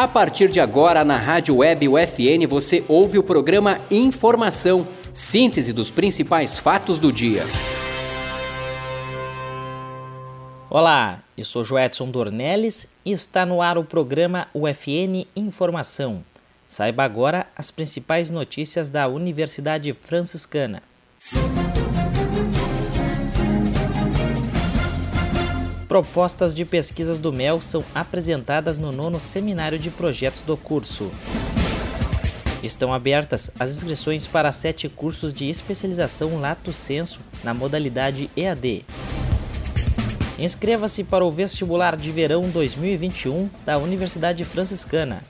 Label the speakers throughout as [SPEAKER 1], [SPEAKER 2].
[SPEAKER 1] A partir de agora, na Rádio Web UFN, você ouve o programa Informação, síntese dos principais fatos do dia.
[SPEAKER 2] Olá, eu sou Joedson Dornelles e está no ar o programa UFN Informação. Saiba agora as principais notícias da Universidade Franciscana. Propostas de pesquisas do MEL são apresentadas no nono Seminário de Projetos do curso. Estão abertas as inscrições para sete cursos de especialização Lato Senso na modalidade EAD. Inscreva-se para o vestibular de verão 2021 da Universidade Franciscana.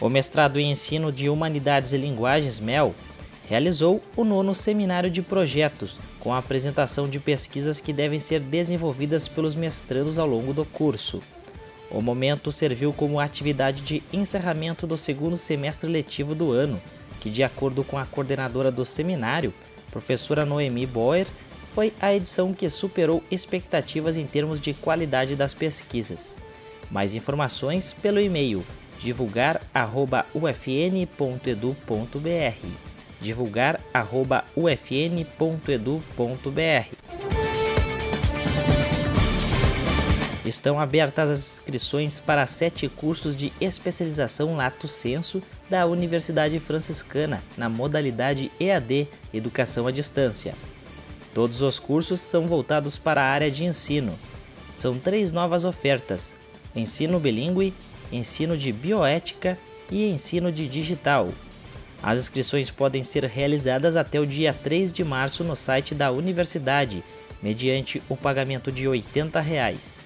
[SPEAKER 2] O mestrado em Ensino de Humanidades e Linguagens MEL realizou o nono seminário de projetos, com a apresentação de pesquisas que devem ser desenvolvidas pelos mestrandos ao longo do curso. O momento serviu como atividade de encerramento do segundo semestre letivo do ano, que, de acordo com a coordenadora do seminário, professora Noemi Boer, foi a edição que superou expectativas em termos de qualidade das pesquisas. Mais informações pelo e-mail divulgar@ufn.edu.br divulgar@ufn.edu.br. Estão abertas as inscrições para sete cursos de especialização Lato Senso da Universidade Franciscana na modalidade EAD Educação à Distância. Todos os cursos são voltados para a área de ensino. São três novas ofertas: ensino bilíngue, ensino de bioética e ensino de digital. As inscrições podem ser realizadas até o dia 3 de março no site da universidade, mediante o pagamento de 80 reais.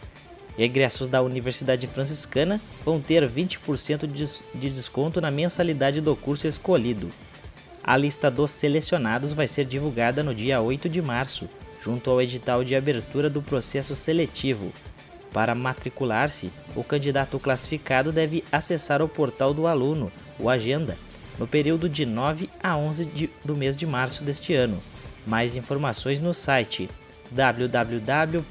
[SPEAKER 2] Egressos da Universidade Franciscana vão ter 20% de desconto na mensalidade do curso escolhido. A lista dos selecionados vai ser divulgada no dia 8 de março, junto ao edital de abertura do processo seletivo. Para matricular-se, o candidato classificado deve acessar o portal do aluno, o Agenda, no período de 9 a 11 de, do mês de março deste ano. Mais informações no site www.ufn.edu.br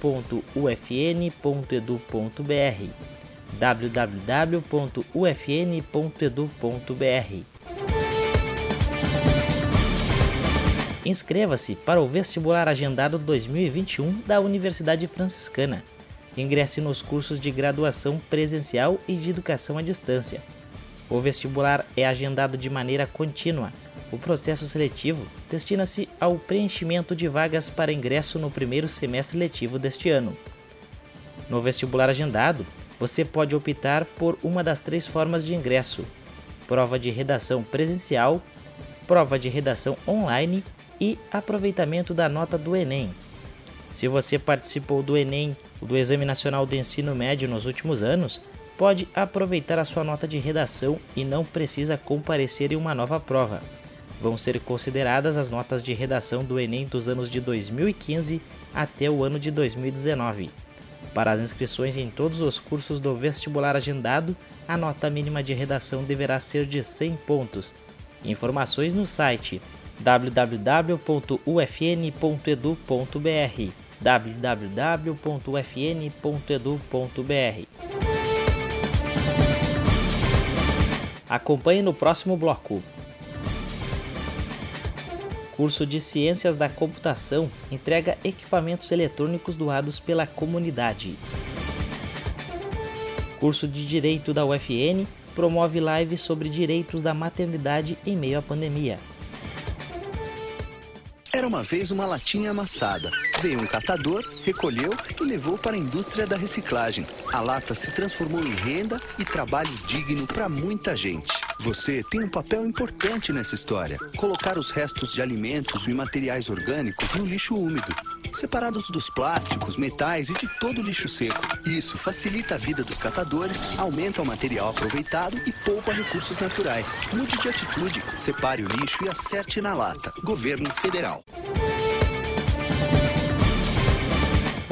[SPEAKER 2] www.ufn.edu.br Inscreva-se para o vestibular agendado 2021 da Universidade Franciscana. Ingresse nos cursos de graduação presencial e de educação à distância o vestibular é agendado de maneira contínua. O processo seletivo destina-se ao preenchimento de vagas para ingresso no primeiro semestre letivo deste ano. No vestibular agendado, você pode optar por uma das três formas de ingresso: prova de redação presencial, prova de redação online e aproveitamento da nota do Enem. Se você participou do Enem, do Exame Nacional de Ensino Médio nos últimos anos, pode aproveitar a sua nota de redação e não precisa comparecer em uma nova prova. Vão ser consideradas as notas de redação do Enem dos anos de 2015 até o ano de 2019. Para as inscrições em todos os cursos do vestibular agendado, a nota mínima de redação deverá ser de 100 pontos. Informações no site www.ufn.edu.br www.ufn.edu.br Acompanhe no próximo bloco. Curso de Ciências da Computação entrega equipamentos eletrônicos doados pela comunidade. Curso de Direito da UFN promove lives sobre direitos da maternidade em meio à pandemia.
[SPEAKER 3] Era uma vez uma latinha amassada. Veio um catador, recolheu e levou para a indústria da reciclagem. A lata se transformou em renda e trabalho digno para muita gente. Você tem um papel importante nessa história. Colocar os restos de alimentos e materiais orgânicos no lixo úmido, separados dos plásticos, metais e de todo lixo seco. Isso facilita a vida dos catadores, aumenta o material aproveitado e poupa recursos naturais. Mude de atitude, separe o lixo e acerte na lata. Governo Federal.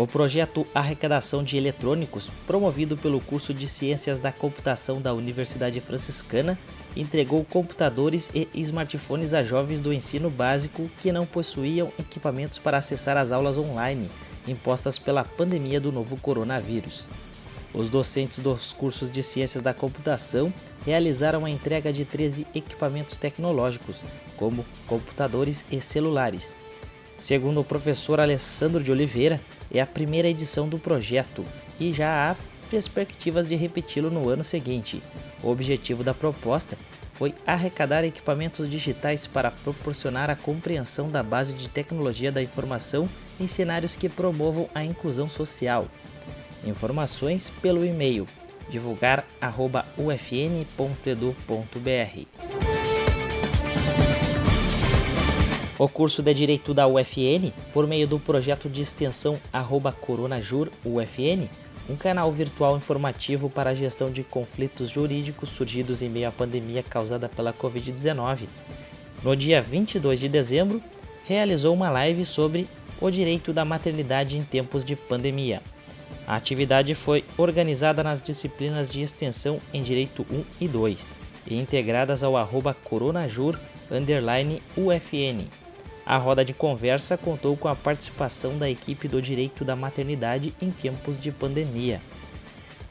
[SPEAKER 2] O projeto Arrecadação de Eletrônicos, promovido pelo curso de Ciências da Computação da Universidade Franciscana, entregou computadores e smartphones a jovens do ensino básico que não possuíam equipamentos para acessar as aulas online impostas pela pandemia do novo coronavírus. Os docentes dos cursos de Ciências da Computação realizaram a entrega de 13 equipamentos tecnológicos, como computadores e celulares. Segundo o professor Alessandro de Oliveira, é a primeira edição do projeto e já há perspectivas de repeti-lo no ano seguinte. O objetivo da proposta foi arrecadar equipamentos digitais para proporcionar a compreensão da base de tecnologia da informação em cenários que promovam a inclusão social. Informações pelo e-mail divulgar@ufn.edu.br. O curso de Direito da UFN, por meio do projeto de extensão Coronajur UFN, um canal virtual informativo para a gestão de conflitos jurídicos surgidos em meio à pandemia causada pela Covid-19. No dia 22 de dezembro, realizou uma live sobre o direito da maternidade em tempos de pandemia. A atividade foi organizada nas disciplinas de extensão em Direito 1 e 2 e integradas ao arroba. A roda de conversa contou com a participação da equipe do Direito da Maternidade em tempos de pandemia.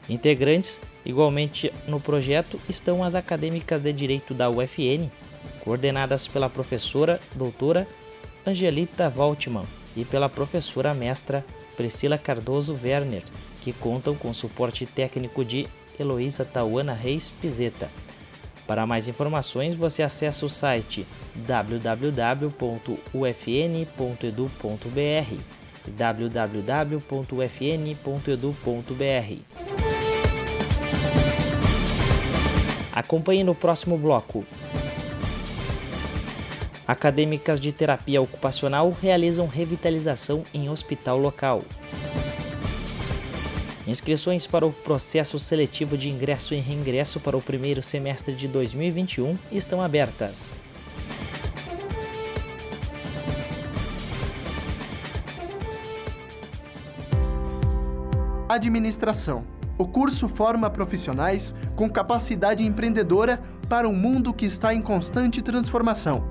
[SPEAKER 2] Integrantes, igualmente no projeto, estão as acadêmicas de Direito da UFN, coordenadas pela professora doutora Angelita Valtman e pela professora mestra Priscila Cardoso Werner, que contam com suporte técnico de Heloísa Tauana Reis Pizeta. Para mais informações, você acessa o site www.ufn.edu.br www.ufn.edu.br Acompanhe no próximo bloco. Acadêmicas de terapia ocupacional realizam revitalização em hospital local. Inscrições para o processo seletivo de ingresso e reingresso para o primeiro semestre de 2021 estão abertas.
[SPEAKER 4] Administração. O curso forma profissionais com capacidade empreendedora para um mundo que está em constante transformação.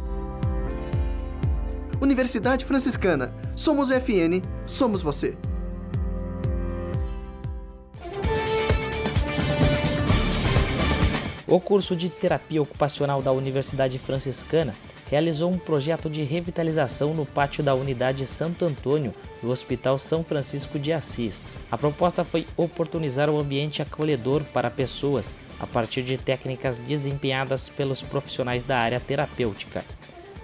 [SPEAKER 4] Universidade Franciscana. Somos o FN, somos você.
[SPEAKER 2] O curso de terapia ocupacional da Universidade Franciscana realizou um projeto de revitalização no pátio da unidade Santo Antônio do Hospital São Francisco de Assis. A proposta foi oportunizar o um ambiente acolhedor para pessoas a partir de técnicas desempenhadas pelos profissionais da área terapêutica.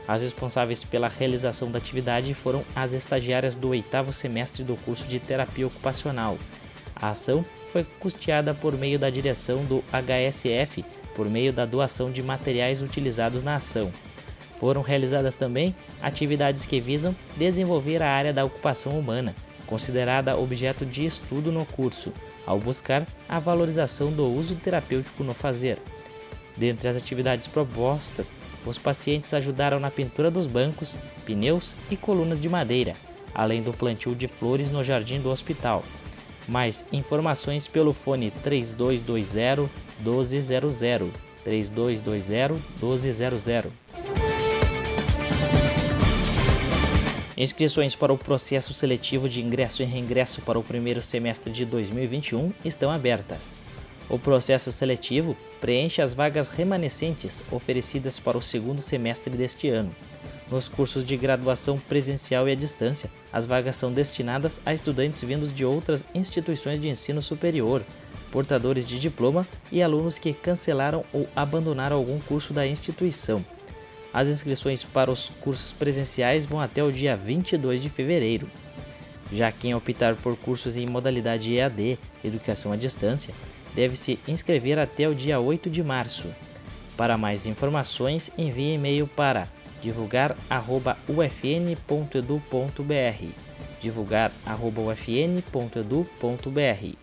[SPEAKER 2] As responsáveis pela realização da atividade foram as estagiárias do oitavo semestre do curso de terapia ocupacional. A ação foi custeada por meio da direção do HSF, por meio da doação de materiais utilizados na ação. Foram realizadas também atividades que visam desenvolver a área da ocupação humana, considerada objeto de estudo no curso, ao buscar a valorização do uso terapêutico no fazer. Dentre as atividades propostas, os pacientes ajudaram na pintura dos bancos, pneus e colunas de madeira, além do plantio de flores no jardim do hospital. Mais informações pelo fone 3220 1200 3220 1200. Inscrições para o processo seletivo de ingresso e reingresso para o primeiro semestre de 2021 estão abertas. O processo seletivo preenche as vagas remanescentes oferecidas para o segundo semestre deste ano. Nos cursos de graduação presencial e à distância, as vagas são destinadas a estudantes vindos de outras instituições de ensino superior, portadores de diploma e alunos que cancelaram ou abandonaram algum curso da instituição. As inscrições para os cursos presenciais vão até o dia 22 de fevereiro. Já quem optar por cursos em modalidade EAD, Educação à Distância, deve se inscrever até o dia 8 de março. Para mais informações, envie e-mail para divulgar@ufn.edu.br. divulgar@ufn.edu.br.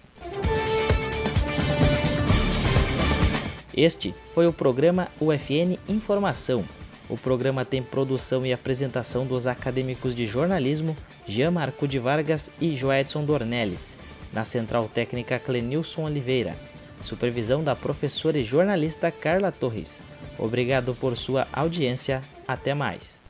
[SPEAKER 2] Este foi o programa UFN Informação. O programa tem produção e apresentação dos acadêmicos de jornalismo Jean Marco de Vargas e Joedson Dornelles. Na central técnica Clenilson Oliveira. Supervisão da professora e jornalista Carla Torres. Obrigado por sua audiência. Até mais.